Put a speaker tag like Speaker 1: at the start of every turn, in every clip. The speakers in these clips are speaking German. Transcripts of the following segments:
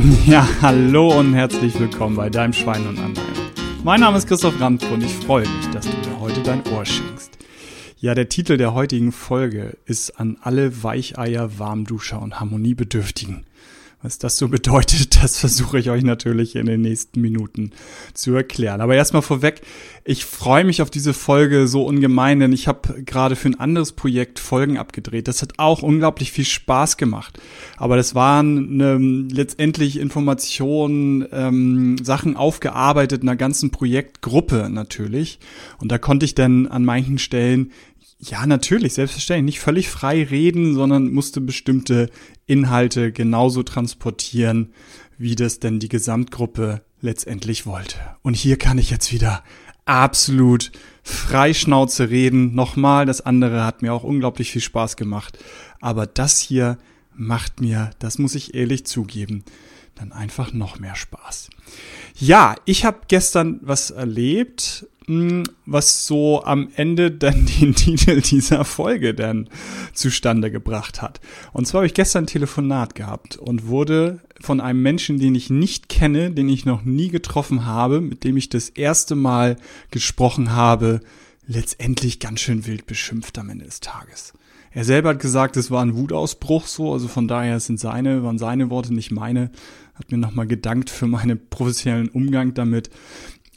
Speaker 1: Ja, hallo und herzlich willkommen bei deinem Schwein und Anleihen. Mein Name ist Christoph Ramp und ich freue mich, dass du mir heute dein Ohr schenkst. Ja, der Titel der heutigen Folge ist an alle Weicheier, Warmduscher und Harmoniebedürftigen. Was das so bedeutet, das versuche ich euch natürlich in den nächsten Minuten zu erklären. Aber erstmal vorweg, ich freue mich auf diese Folge so ungemein, denn ich habe gerade für ein anderes Projekt Folgen abgedreht. Das hat auch unglaublich viel Spaß gemacht. Aber das waren ähm, letztendlich Informationen, ähm, Sachen aufgearbeitet einer ganzen Projektgruppe natürlich. Und da konnte ich dann an manchen Stellen ja, natürlich, selbstverständlich. Nicht völlig frei reden, sondern musste bestimmte Inhalte genauso transportieren, wie das denn die Gesamtgruppe letztendlich wollte. Und hier kann ich jetzt wieder absolut freischnauze reden. Nochmal, das andere hat mir auch unglaublich viel Spaß gemacht. Aber das hier macht mir, das muss ich ehrlich zugeben, dann einfach noch mehr Spaß. Ja, ich habe gestern was erlebt, was so am Ende dann den Titel dieser Folge dann zustande gebracht hat. Und zwar habe ich gestern ein Telefonat gehabt und wurde von einem Menschen, den ich nicht kenne, den ich noch nie getroffen habe, mit dem ich das erste Mal gesprochen habe, letztendlich ganz schön wild beschimpft am Ende des Tages. Er selber hat gesagt, es war ein Wutausbruch so, also von daher sind seine, waren seine Worte nicht meine. Hat mir nochmal gedankt für meinen professionellen Umgang damit.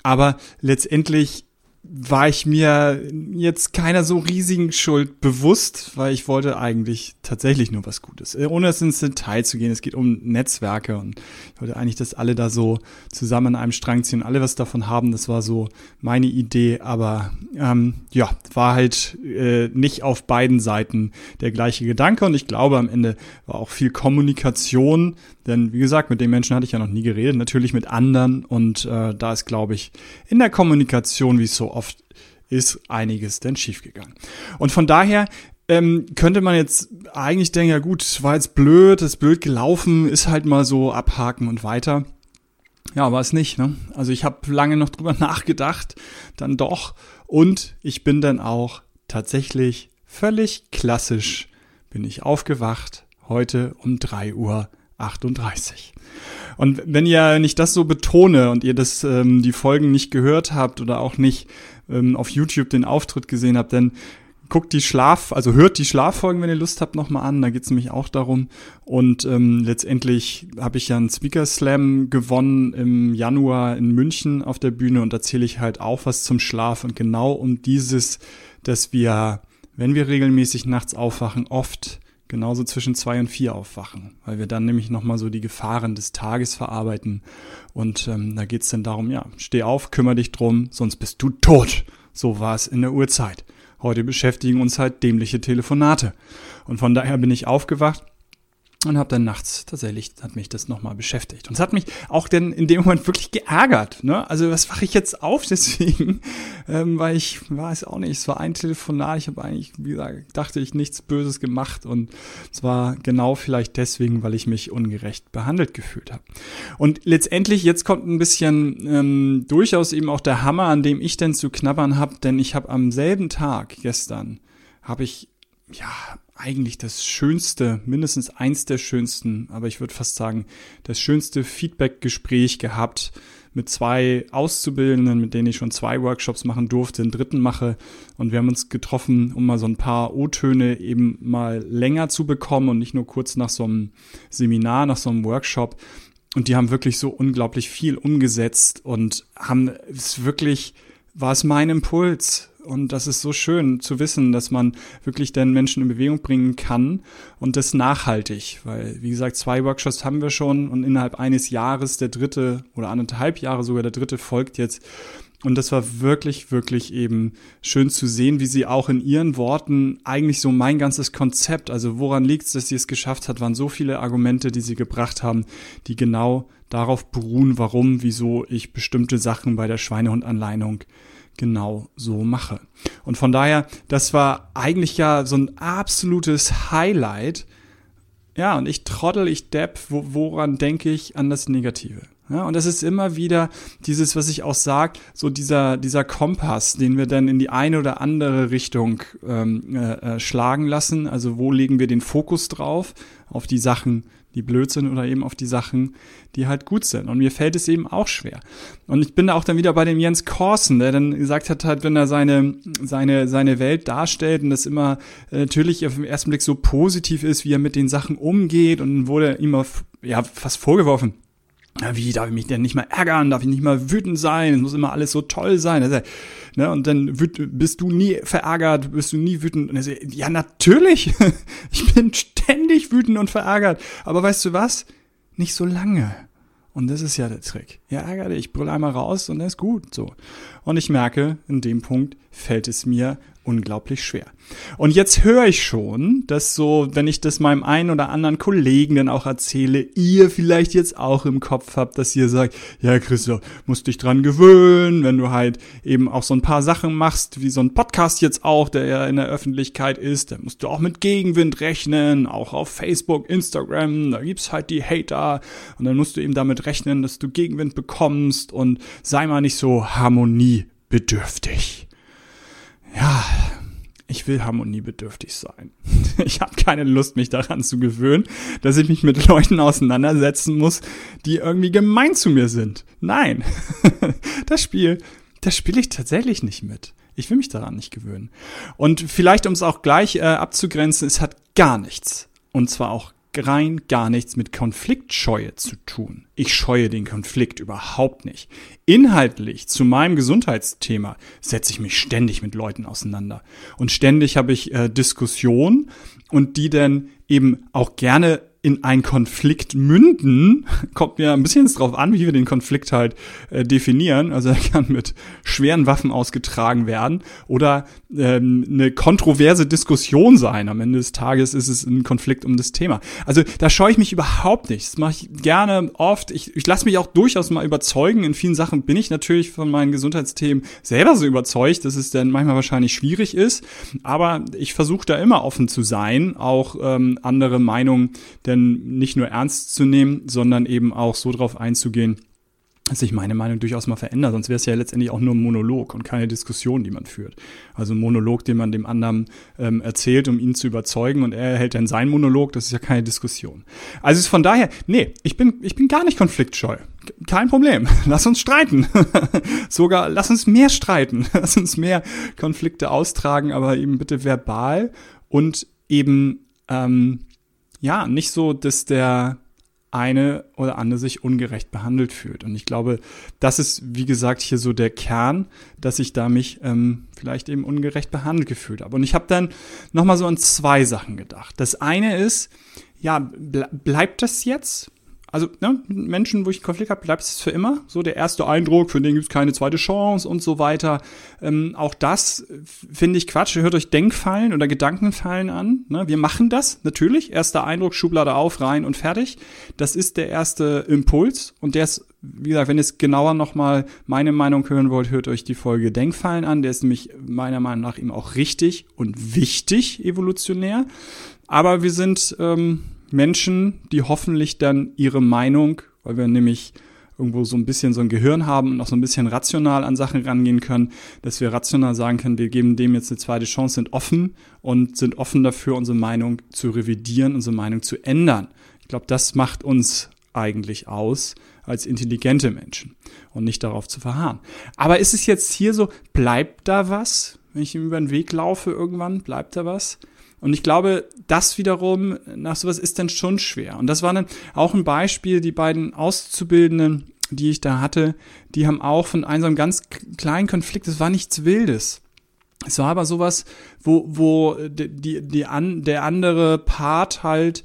Speaker 1: Aber letztendlich war ich mir jetzt keiner so riesigen Schuld bewusst, weil ich wollte eigentlich tatsächlich nur was Gutes. Äh, ohne es ins Detail zu gehen, es geht um Netzwerke und ich wollte eigentlich, dass alle da so zusammen an einem Strang ziehen, alle was davon haben. Das war so meine Idee, aber ähm, ja, war halt äh, nicht auf beiden Seiten der gleiche Gedanke und ich glaube, am Ende war auch viel Kommunikation, denn wie gesagt, mit den Menschen hatte ich ja noch nie geredet, natürlich mit anderen und äh, da ist, glaube ich, in der Kommunikation, wie es so oft ist, einiges denn schiefgegangen. Und von daher ähm, könnte man jetzt eigentlich denken, ja gut, war jetzt blöd, ist blöd gelaufen, ist halt mal so abhaken und weiter. Ja, war es nicht. Ne? Also ich habe lange noch drüber nachgedacht, dann doch. Und ich bin dann auch tatsächlich völlig klassisch bin ich aufgewacht, heute um drei Uhr 38. Und wenn ihr nicht das so betone und ihr das ähm, die Folgen nicht gehört habt oder auch nicht ähm, auf YouTube den Auftritt gesehen habt, dann guckt die Schlaf, also hört die Schlaffolgen, wenn ihr Lust habt, nochmal an. Da geht's nämlich auch darum. Und ähm, letztendlich habe ich ja einen Speaker Slam gewonnen im Januar in München auf der Bühne und erzähle ich halt auch was zum Schlaf und genau um dieses, dass wir, wenn wir regelmäßig nachts aufwachen, oft genauso zwischen zwei und vier aufwachen, weil wir dann nämlich nochmal so die Gefahren des Tages verarbeiten. Und ähm, da geht's dann darum, ja, steh auf, kümmere dich drum, sonst bist du tot. So war es in der Uhrzeit. Heute beschäftigen uns halt dämliche Telefonate. Und von daher bin ich aufgewacht und habe dann nachts tatsächlich hat mich das nochmal beschäftigt. Und es hat mich auch denn in dem Moment wirklich geärgert ne? Also was wache ich jetzt auf? Deswegen ähm, weil ich weiß auch nicht es war ein Telefonat. Ich habe eigentlich wie gesagt dachte ich nichts Böses gemacht. Und es war genau vielleicht deswegen weil ich mich ungerecht behandelt gefühlt habe und letztendlich jetzt kommt ein bisschen ähm, durchaus eben auch der Hammer an dem ich denn zu knabbern habe denn ich habe am selben Tag gestern habe ich ja eigentlich das schönste, mindestens eins der schönsten, aber ich würde fast sagen, das schönste Feedback-Gespräch gehabt mit zwei Auszubildenden, mit denen ich schon zwei Workshops machen durfte, den dritten mache. Und wir haben uns getroffen, um mal so ein paar O-Töne eben mal länger zu bekommen und nicht nur kurz nach so einem Seminar, nach so einem Workshop. Und die haben wirklich so unglaublich viel umgesetzt und haben es wirklich, war es mein Impuls, und das ist so schön zu wissen, dass man wirklich den Menschen in Bewegung bringen kann und das nachhaltig. Weil, wie gesagt, zwei Workshops haben wir schon und innerhalb eines Jahres der dritte oder anderthalb Jahre sogar der dritte folgt jetzt. Und das war wirklich, wirklich eben schön zu sehen, wie sie auch in ihren Worten eigentlich so mein ganzes Konzept, also woran liegt es, dass sie es geschafft hat, waren so viele Argumente, die sie gebracht haben, die genau darauf beruhen, warum, wieso ich bestimmte Sachen bei der Schweinehundanleitung genau so mache. Und von daher, das war eigentlich ja so ein absolutes Highlight. Ja, und ich trottel, ich depp, wo, woran denke ich an das Negative? Ja, und das ist immer wieder dieses, was ich auch sage, so dieser, dieser Kompass, den wir dann in die eine oder andere Richtung ähm, äh, äh schlagen lassen. Also wo legen wir den Fokus drauf? Auf die Sachen, die blöd sind oder eben auf die Sachen, die halt gut sind. Und mir fällt es eben auch schwer. Und ich bin da auch dann wieder bei dem Jens Korsen, der dann gesagt hat, halt, wenn er seine, seine, seine Welt darstellt und das immer äh, natürlich auf den ersten Blick so positiv ist, wie er mit den Sachen umgeht und wurde ihm auf, ja, fast vorgeworfen, wie darf ich mich denn nicht mal ärgern? Darf ich nicht mal wütend sein? Es muss immer alles so toll sein. Also, ne, und dann bist du nie verärgert, bist du nie wütend. Und er ja, natürlich. ich bin ständig wütend und verärgert. Aber weißt du was? Nicht so lange. Und das ist ja der Trick. Ja, ärgere dich, brüll einmal raus und dann ist gut, so. Und ich merke, in dem Punkt fällt es mir unglaublich schwer. Und jetzt höre ich schon, dass so, wenn ich das meinem einen oder anderen Kollegen dann auch erzähle, ihr vielleicht jetzt auch im Kopf habt, dass ihr sagt, ja Christoph, musst dich dran gewöhnen, wenn du halt eben auch so ein paar Sachen machst, wie so ein Podcast jetzt auch, der ja in der Öffentlichkeit ist, dann musst du auch mit Gegenwind rechnen, auch auf Facebook, Instagram, da gibt's halt die Hater und dann musst du eben damit rechnen, dass du Gegenwind bekommst und sei mal nicht so harmoniebedürftig ja, ich will harmoniebedürftig sein. Ich habe keine Lust, mich daran zu gewöhnen, dass ich mich mit Leuten auseinandersetzen muss, die irgendwie gemein zu mir sind. Nein, das Spiel, das spiele ich tatsächlich nicht mit. Ich will mich daran nicht gewöhnen. Und vielleicht, um es auch gleich äh, abzugrenzen, es hat gar nichts. Und zwar auch rein gar nichts mit Konfliktscheue zu tun. Ich scheue den Konflikt überhaupt nicht. Inhaltlich zu meinem Gesundheitsthema setze ich mich ständig mit Leuten auseinander. Und ständig habe ich äh, Diskussionen und die dann eben auch gerne in einen Konflikt münden, kommt mir ein bisschen drauf an, wie wir den Konflikt halt äh, definieren. Also er kann mit schweren Waffen ausgetragen werden oder ähm, eine kontroverse Diskussion sein. Am Ende des Tages ist es ein Konflikt um das Thema. Also da scheue ich mich überhaupt nicht. Das mache ich gerne oft. Ich, ich lasse mich auch durchaus mal überzeugen. In vielen Sachen bin ich natürlich von meinen Gesundheitsthemen selber so überzeugt, dass es dann manchmal wahrscheinlich schwierig ist. Aber ich versuche da immer offen zu sein, auch ähm, andere Meinungen der denn nicht nur ernst zu nehmen, sondern eben auch so drauf einzugehen, dass sich meine Meinung durchaus mal verändert. Sonst wäre es ja letztendlich auch nur ein Monolog und keine Diskussion, die man führt. Also ein Monolog, den man dem anderen ähm, erzählt, um ihn zu überzeugen und er hält dann seinen Monolog, das ist ja keine Diskussion. Also ist von daher, nee, ich bin, ich bin gar nicht konfliktscheu. Kein Problem. Lass uns streiten. Sogar, lass uns mehr streiten. Lass uns mehr Konflikte austragen, aber eben bitte verbal und eben ähm, ja, nicht so, dass der eine oder andere sich ungerecht behandelt fühlt. Und ich glaube, das ist, wie gesagt, hier so der Kern, dass ich da mich ähm, vielleicht eben ungerecht behandelt gefühlt habe. Und ich habe dann nochmal so an zwei Sachen gedacht. Das eine ist, ja, ble bleibt das jetzt? Also ne, Menschen, wo ich einen Konflikt habe, bleibt es für immer. So der erste Eindruck, für den gibt es keine zweite Chance und so weiter. Ähm, auch das finde ich Quatsch. Hört euch Denkfallen oder Gedankenfallen an. Ne? Wir machen das natürlich. Erster Eindruck, Schublade auf, rein und fertig. Das ist der erste Impuls und der ist wie gesagt, wenn ihr es genauer nochmal meine Meinung hören wollt, hört euch die Folge Denkfallen an. Der ist nämlich meiner Meinung nach eben auch richtig und wichtig evolutionär. Aber wir sind ähm, Menschen, die hoffentlich dann ihre Meinung, weil wir nämlich irgendwo so ein bisschen so ein Gehirn haben und auch so ein bisschen rational an Sachen rangehen können, dass wir rational sagen können, wir geben dem jetzt eine zweite Chance, sind offen und sind offen dafür, unsere Meinung zu revidieren, unsere Meinung zu ändern. Ich glaube, das macht uns eigentlich aus als intelligente Menschen und nicht darauf zu verharren. Aber ist es jetzt hier so, bleibt da was? Wenn ich ihm über den Weg laufe irgendwann, bleibt da was? Und ich glaube, das wiederum nach sowas ist dann schon schwer. Und das war dann auch ein Beispiel, die beiden Auszubildenden, die ich da hatte, die haben auch von einem so einem ganz kleinen Konflikt, das war nichts Wildes. Es war aber sowas, wo, wo die, die, die an, der andere Part halt,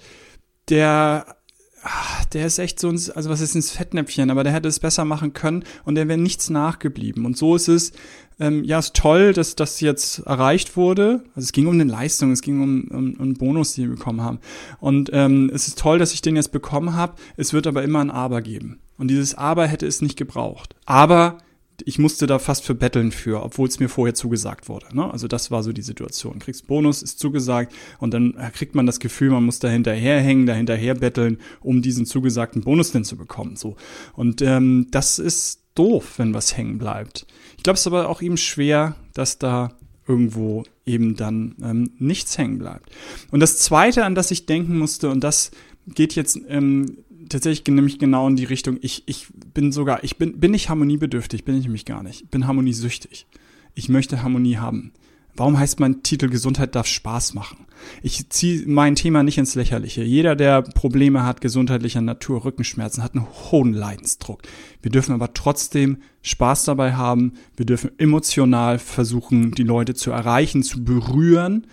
Speaker 1: der ah, der ist echt so, ins, also was ist ins Fettnäpfchen, aber der hätte es besser machen können und der wäre nichts nachgeblieben. Und so ist es ähm, ja, ist toll, dass das jetzt erreicht wurde. Also es ging um eine Leistung, es ging um, um, um einen Bonus, den wir bekommen haben. Und ähm, es ist toll, dass ich den jetzt bekommen habe. Es wird aber immer ein Aber geben. Und dieses Aber hätte es nicht gebraucht. Aber ich musste da fast für betteln für, obwohl es mir vorher zugesagt wurde. Ne? Also das war so die Situation. Kriegst Bonus, ist zugesagt und dann kriegt man das Gefühl, man muss da hinterherhängen, da hinterher betteln, um diesen zugesagten Bonus denn zu bekommen. So und ähm, das ist doof, wenn was hängen bleibt. Ich glaube, es ist aber auch eben schwer, dass da irgendwo eben dann ähm, nichts hängen bleibt. Und das Zweite, an das ich denken musste, und das geht jetzt ähm, tatsächlich nämlich genau in die Richtung, ich, ich bin sogar, ich bin, bin ich harmoniebedürftig, bin ich nämlich gar nicht. Ich bin harmoniesüchtig. Ich möchte Harmonie haben. Warum heißt mein Titel Gesundheit darf Spaß machen? Ich ziehe mein Thema nicht ins Lächerliche. Jeder, der Probleme hat, gesundheitlicher Natur, Rückenschmerzen, hat einen hohen Leidensdruck. Wir dürfen aber trotzdem Spaß dabei haben. Wir dürfen emotional versuchen, die Leute zu erreichen, zu berühren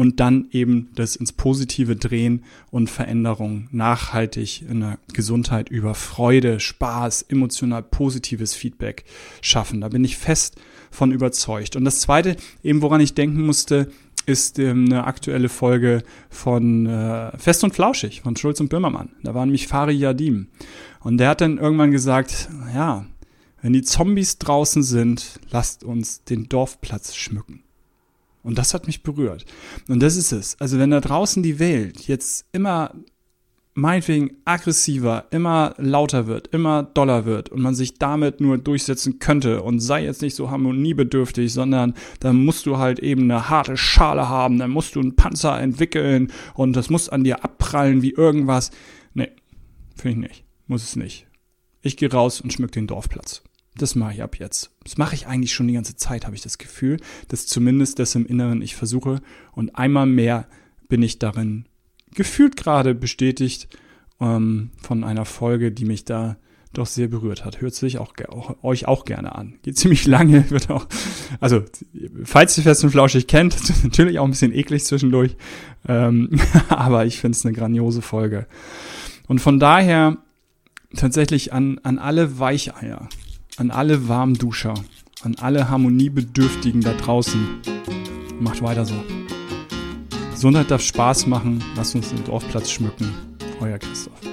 Speaker 1: und dann eben das ins Positive drehen und Veränderung nachhaltig in der Gesundheit über Freude, Spaß, emotional positives Feedback schaffen. Da bin ich fest von überzeugt. Und das Zweite, eben woran ich denken musste, ist ähm, eine aktuelle Folge von äh, Fest und Flauschig von Schulz und Böhmermann. Da war nämlich Fari Yadim. Und der hat dann irgendwann gesagt, ja, wenn die Zombies draußen sind, lasst uns den Dorfplatz schmücken. Und das hat mich berührt. Und das ist es. Also wenn da draußen die Welt jetzt immer meinetwegen aggressiver, immer lauter wird, immer doller wird und man sich damit nur durchsetzen könnte und sei jetzt nicht so harmoniebedürftig, sondern dann musst du halt eben eine harte Schale haben, dann musst du einen Panzer entwickeln und das muss an dir abprallen wie irgendwas. Nee, finde ich nicht. Muss es nicht. Ich gehe raus und schmück den Dorfplatz. Das mache ich ab jetzt. Das mache ich eigentlich schon die ganze Zeit, habe ich das Gefühl, dass zumindest das im Inneren ich versuche und einmal mehr bin ich darin gefühlt gerade bestätigt ähm, von einer Folge, die mich da doch sehr berührt hat. Hört sich auch, auch, euch auch gerne an. Geht ziemlich lange, wird auch, also falls ihr Fest und Flauschig kennt, natürlich auch ein bisschen eklig zwischendurch, ähm, aber ich finde es eine grandiose Folge. Und von daher tatsächlich an, an alle Weicheier, an alle Warmduscher, an alle Harmoniebedürftigen da draußen, macht weiter so. Gesundheit darf Spaß machen. Lasst uns den Dorfplatz schmücken. Euer Christoph.